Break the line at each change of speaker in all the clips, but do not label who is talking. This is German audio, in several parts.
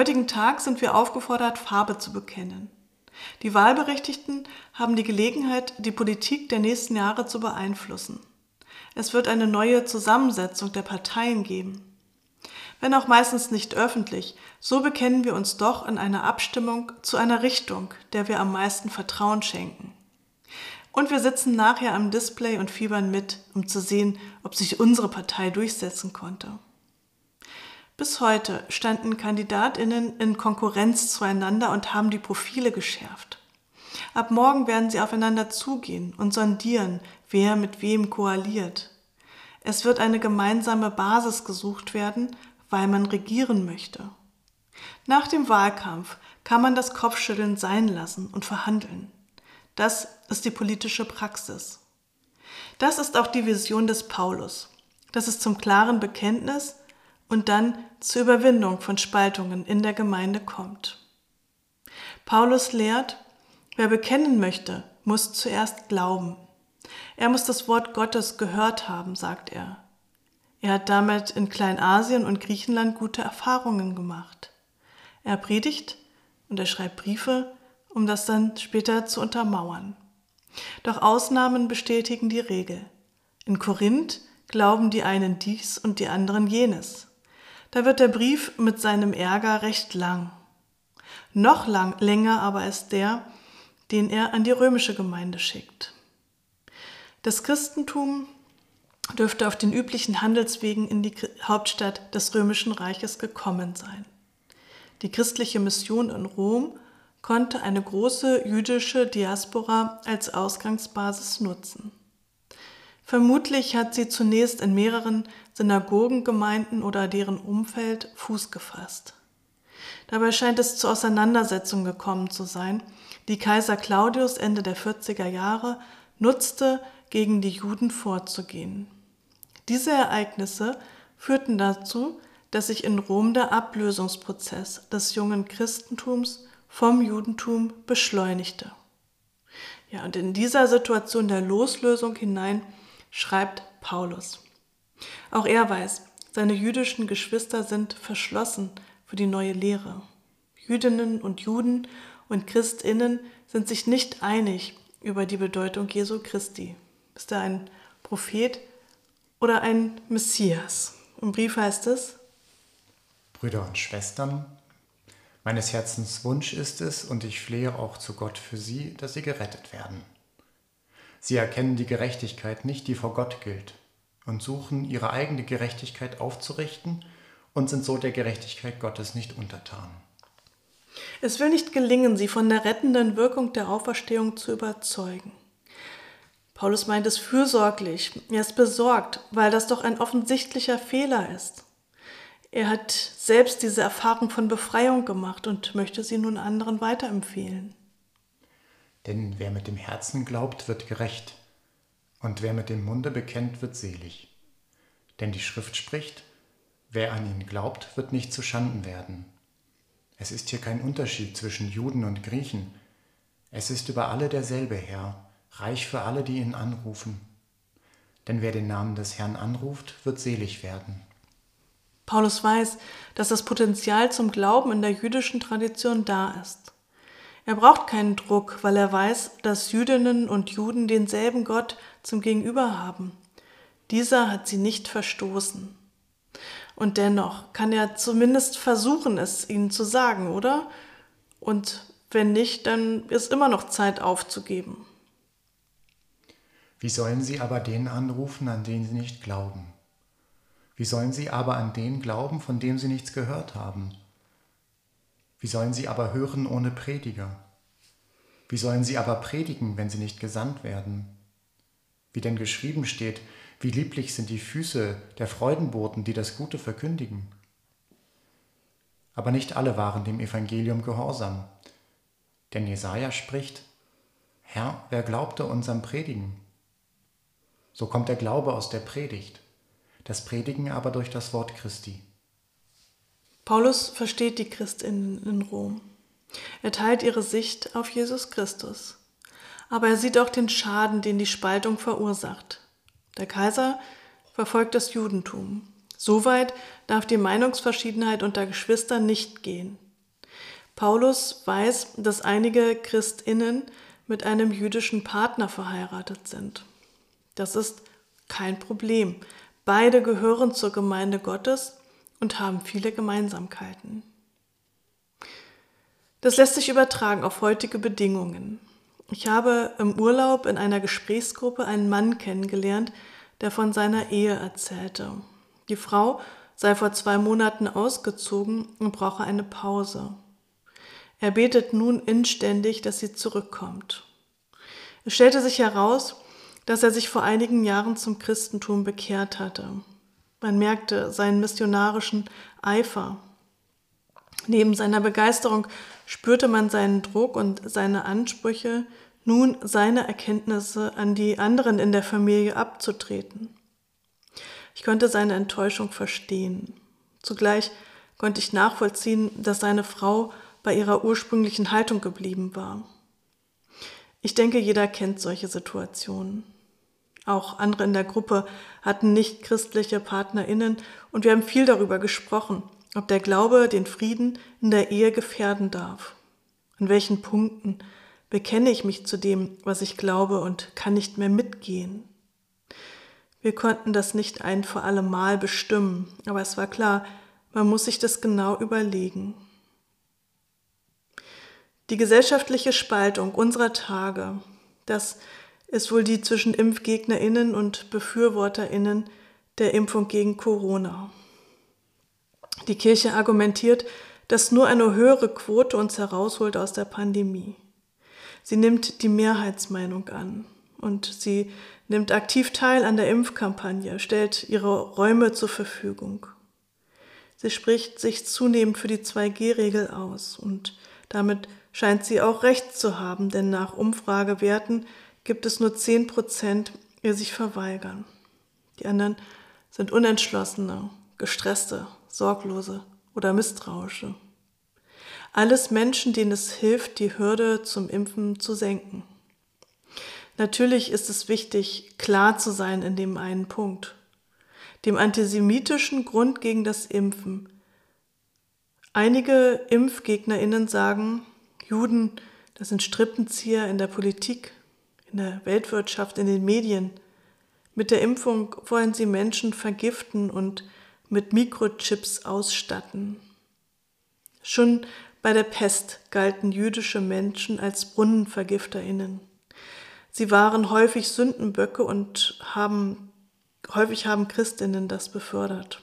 Heutigen Tag sind wir aufgefordert, Farbe zu bekennen. Die Wahlberechtigten haben die Gelegenheit, die Politik der nächsten Jahre zu beeinflussen. Es wird eine neue Zusammensetzung der Parteien geben. Wenn auch meistens nicht öffentlich, so bekennen wir uns doch in einer Abstimmung zu einer Richtung, der wir am meisten Vertrauen schenken. Und wir sitzen nachher am Display und fiebern mit, um zu sehen, ob sich unsere Partei durchsetzen konnte. Bis heute standen Kandidatinnen in Konkurrenz zueinander und haben die Profile geschärft. Ab morgen werden sie aufeinander zugehen und sondieren, wer mit wem koaliert. Es wird eine gemeinsame Basis gesucht werden, weil man regieren möchte. Nach dem Wahlkampf kann man das Kopfschütteln sein lassen und verhandeln. Das ist die politische Praxis. Das ist auch die Vision des Paulus, dass es zum klaren Bekenntnis und dann zur Überwindung von Spaltungen in der Gemeinde kommt. Paulus lehrt, wer bekennen möchte, muss zuerst glauben. Er muss das Wort Gottes gehört haben, sagt er. Er hat damit in Kleinasien und Griechenland gute Erfahrungen gemacht. Er predigt und er schreibt Briefe, um das dann später zu untermauern. Doch Ausnahmen bestätigen die Regel. In Korinth glauben die einen dies und die anderen jenes. Da wird der Brief mit seinem Ärger recht lang. Noch lang, länger aber ist der, den er an die römische Gemeinde schickt. Das Christentum dürfte auf den üblichen Handelswegen in die Hauptstadt des römischen Reiches gekommen sein. Die christliche Mission in Rom konnte eine große jüdische Diaspora als Ausgangsbasis nutzen. Vermutlich hat sie zunächst in mehreren Synagogengemeinden oder deren Umfeld Fuß gefasst. Dabei scheint es zu Auseinandersetzungen gekommen zu sein, die Kaiser Claudius Ende der 40er Jahre nutzte, gegen die Juden vorzugehen. Diese Ereignisse führten dazu, dass sich in Rom der Ablösungsprozess des jungen Christentums vom Judentum beschleunigte. Ja, und in dieser Situation der Loslösung hinein schreibt Paulus. Auch er weiß, seine jüdischen Geschwister sind verschlossen für die neue Lehre. Jüdinnen und Juden und Christinnen sind sich nicht einig über die Bedeutung Jesu Christi. Ist er ein Prophet oder ein Messias? Im Brief heißt es,
Brüder und Schwestern, meines Herzens Wunsch ist es, und ich flehe auch zu Gott für sie, dass sie gerettet werden. Sie erkennen die Gerechtigkeit nicht, die vor Gott gilt, und suchen ihre eigene Gerechtigkeit aufzurichten und sind so der Gerechtigkeit Gottes nicht untertan.
Es will nicht gelingen, sie von der rettenden Wirkung der Auferstehung zu überzeugen. Paulus meint es fürsorglich, er ist besorgt, weil das doch ein offensichtlicher Fehler ist. Er hat selbst diese Erfahrung von Befreiung gemacht und möchte sie nun anderen weiterempfehlen.
Denn wer mit dem Herzen glaubt, wird gerecht, und wer mit dem Munde bekennt, wird selig. Denn die Schrift spricht, wer an ihn glaubt, wird nicht zu Schanden werden. Es ist hier kein Unterschied zwischen Juden und Griechen. Es ist über alle derselbe Herr, reich für alle, die ihn anrufen. Denn wer den Namen des Herrn anruft, wird selig werden.
Paulus weiß, dass das Potenzial zum Glauben in der jüdischen Tradition da ist. Er braucht keinen Druck, weil er weiß, dass Jüdinnen und Juden denselben Gott zum Gegenüber haben. Dieser hat sie nicht verstoßen. Und dennoch kann er zumindest versuchen, es ihnen zu sagen, oder? Und wenn nicht, dann ist immer noch Zeit aufzugeben.
Wie sollen sie aber den anrufen, an den sie nicht glauben? Wie sollen sie aber an den glauben, von dem sie nichts gehört haben? Wie sollen sie aber hören ohne Prediger? Wie sollen sie aber predigen, wenn sie nicht gesandt werden? Wie denn geschrieben steht, wie lieblich sind die Füße der Freudenboten, die das Gute verkündigen. Aber nicht alle waren dem Evangelium gehorsam. Denn Jesaja spricht: Herr, wer glaubte unserem Predigen? So kommt der Glaube aus der Predigt, das Predigen aber durch das Wort Christi.
Paulus versteht die Christinnen in Rom. Er teilt ihre Sicht auf Jesus Christus. Aber er sieht auch den Schaden, den die Spaltung verursacht. Der Kaiser verfolgt das Judentum. So weit darf die Meinungsverschiedenheit unter Geschwistern nicht gehen. Paulus weiß, dass einige Christinnen mit einem jüdischen Partner verheiratet sind. Das ist kein Problem. Beide gehören zur Gemeinde Gottes und haben viele Gemeinsamkeiten. Das lässt sich übertragen auf heutige Bedingungen. Ich habe im Urlaub in einer Gesprächsgruppe einen Mann kennengelernt, der von seiner Ehe erzählte. Die Frau sei vor zwei Monaten ausgezogen und brauche eine Pause. Er betet nun inständig, dass sie zurückkommt. Es stellte sich heraus, dass er sich vor einigen Jahren zum Christentum bekehrt hatte. Man merkte seinen missionarischen Eifer. Neben seiner Begeisterung spürte man seinen Druck und seine Ansprüche, nun seine Erkenntnisse an die anderen in der Familie abzutreten. Ich konnte seine Enttäuschung verstehen. Zugleich konnte ich nachvollziehen, dass seine Frau bei ihrer ursprünglichen Haltung geblieben war. Ich denke, jeder kennt solche Situationen. Auch andere in der Gruppe hatten nicht christliche Partnerinnen und wir haben viel darüber gesprochen, ob der Glaube den Frieden in der Ehe gefährden darf. An welchen Punkten bekenne ich mich zu dem, was ich glaube und kann nicht mehr mitgehen. Wir konnten das nicht ein für alle Mal bestimmen, aber es war klar, man muss sich das genau überlegen. Die gesellschaftliche Spaltung unserer Tage, das ist wohl die zwischen Impfgegnerinnen und Befürworterinnen der Impfung gegen Corona. Die Kirche argumentiert, dass nur eine höhere Quote uns herausholt aus der Pandemie. Sie nimmt die Mehrheitsmeinung an und sie nimmt aktiv teil an der Impfkampagne, stellt ihre Räume zur Verfügung. Sie spricht sich zunehmend für die 2G-Regel aus und damit scheint sie auch recht zu haben, denn nach Umfragewerten gibt es nur 10 Prozent, die sich verweigern. Die anderen sind unentschlossene, gestresste, sorglose oder misstrauische. Alles Menschen, denen es hilft, die Hürde zum Impfen zu senken. Natürlich ist es wichtig, klar zu sein in dem einen Punkt. Dem antisemitischen Grund gegen das Impfen. Einige Impfgegnerinnen sagen, Juden, das sind Strippenzieher in der Politik, in der Weltwirtschaft, in den Medien. Mit der Impfung wollen sie Menschen vergiften und mit Mikrochips ausstatten. Schon bei der Pest galten jüdische Menschen als Brunnenvergifterinnen. Sie waren häufig Sündenböcke und haben, häufig haben Christinnen das befördert.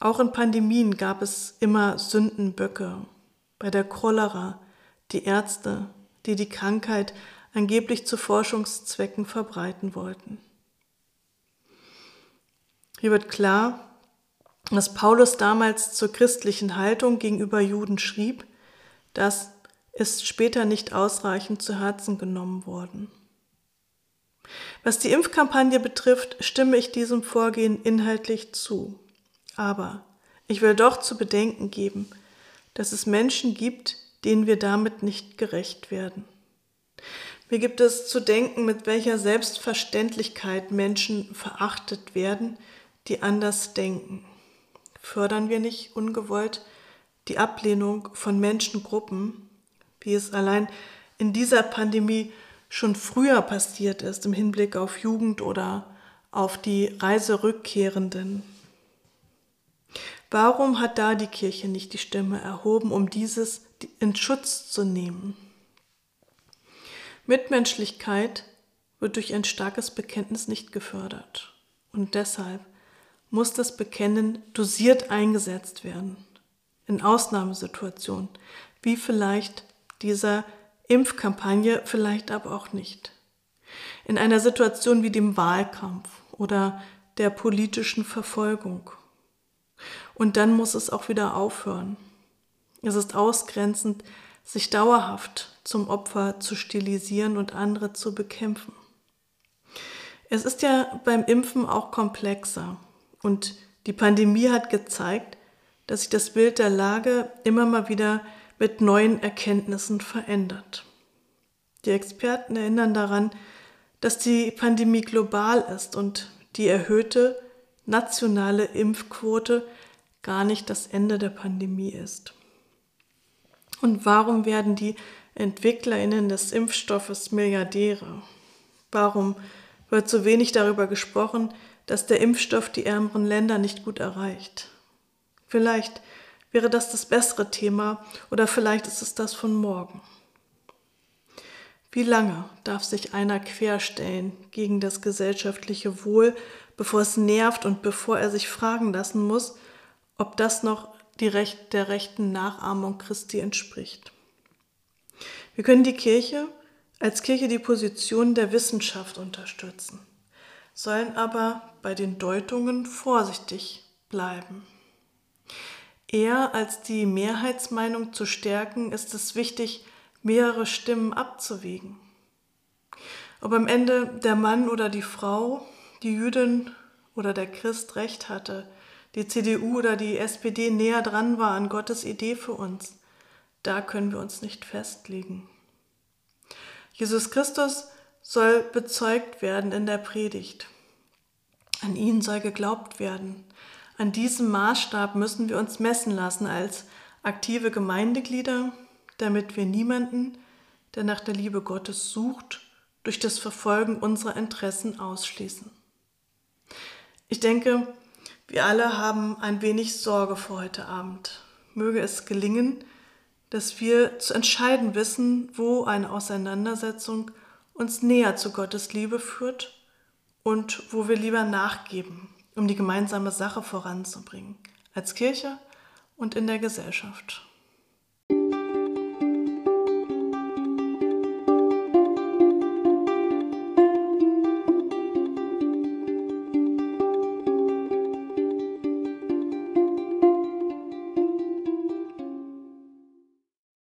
Auch in Pandemien gab es immer Sündenböcke. Bei der Cholera die Ärzte, die die Krankheit angeblich zu Forschungszwecken verbreiten wollten. Hier wird klar, dass Paulus damals zur christlichen Haltung gegenüber Juden schrieb, das ist später nicht ausreichend zu Herzen genommen worden. Was die Impfkampagne betrifft, stimme ich diesem Vorgehen inhaltlich zu. Aber ich will doch zu bedenken geben, dass es Menschen gibt, denen wir damit nicht gerecht werden. Mir gibt es zu denken, mit welcher Selbstverständlichkeit Menschen verachtet werden, die anders denken. Fördern wir nicht ungewollt die Ablehnung von Menschengruppen, wie es allein in dieser Pandemie schon früher passiert ist im Hinblick auf Jugend oder auf die Reiserückkehrenden? Warum hat da die Kirche nicht die Stimme erhoben, um dieses in Schutz zu nehmen? Mitmenschlichkeit wird durch ein starkes Bekenntnis nicht gefördert. Und deshalb muss das Bekennen dosiert eingesetzt werden. In Ausnahmesituationen, wie vielleicht dieser Impfkampagne, vielleicht aber auch nicht. In einer Situation wie dem Wahlkampf oder der politischen Verfolgung. Und dann muss es auch wieder aufhören. Es ist ausgrenzend, sich dauerhaft zum Opfer zu stilisieren und andere zu bekämpfen. Es ist ja beim Impfen auch komplexer und die Pandemie hat gezeigt, dass sich das Bild der Lage immer mal wieder mit neuen Erkenntnissen verändert. Die Experten erinnern daran, dass die Pandemie global ist und die erhöhte, nationale Impfquote gar nicht das Ende der Pandemie ist. Und warum werden die Entwicklerinnen des Impfstoffes Milliardäre? Warum wird so wenig darüber gesprochen, dass der Impfstoff die ärmeren Länder nicht gut erreicht? Vielleicht wäre das das bessere Thema oder vielleicht ist es das von morgen. Wie lange darf sich einer querstellen gegen das gesellschaftliche Wohl, bevor es nervt und bevor er sich fragen lassen muss, ob das noch Recht, der rechten Nachahmung Christi entspricht? Wir können die Kirche als Kirche die Position der Wissenschaft unterstützen, sollen aber bei den Deutungen vorsichtig bleiben. Eher als die Mehrheitsmeinung zu stärken, ist es wichtig, mehrere Stimmen abzuwägen. Ob am Ende der Mann oder die Frau, die Jüdin oder der Christ recht hatte, die CDU oder die SPD näher dran war an Gottes Idee für uns, da können wir uns nicht festlegen. Jesus Christus soll bezeugt werden in der Predigt. An ihn soll geglaubt werden. An diesem Maßstab müssen wir uns messen lassen als aktive Gemeindeglieder, damit wir niemanden, der nach der Liebe Gottes sucht, durch das Verfolgen unserer Interessen ausschließen. Ich denke, wir alle haben ein wenig Sorge vor heute Abend. Möge es gelingen, dass wir zu entscheiden wissen, wo eine Auseinandersetzung uns näher zu Gottes Liebe führt und wo wir lieber nachgeben, um die gemeinsame Sache voranzubringen, als Kirche und in der Gesellschaft.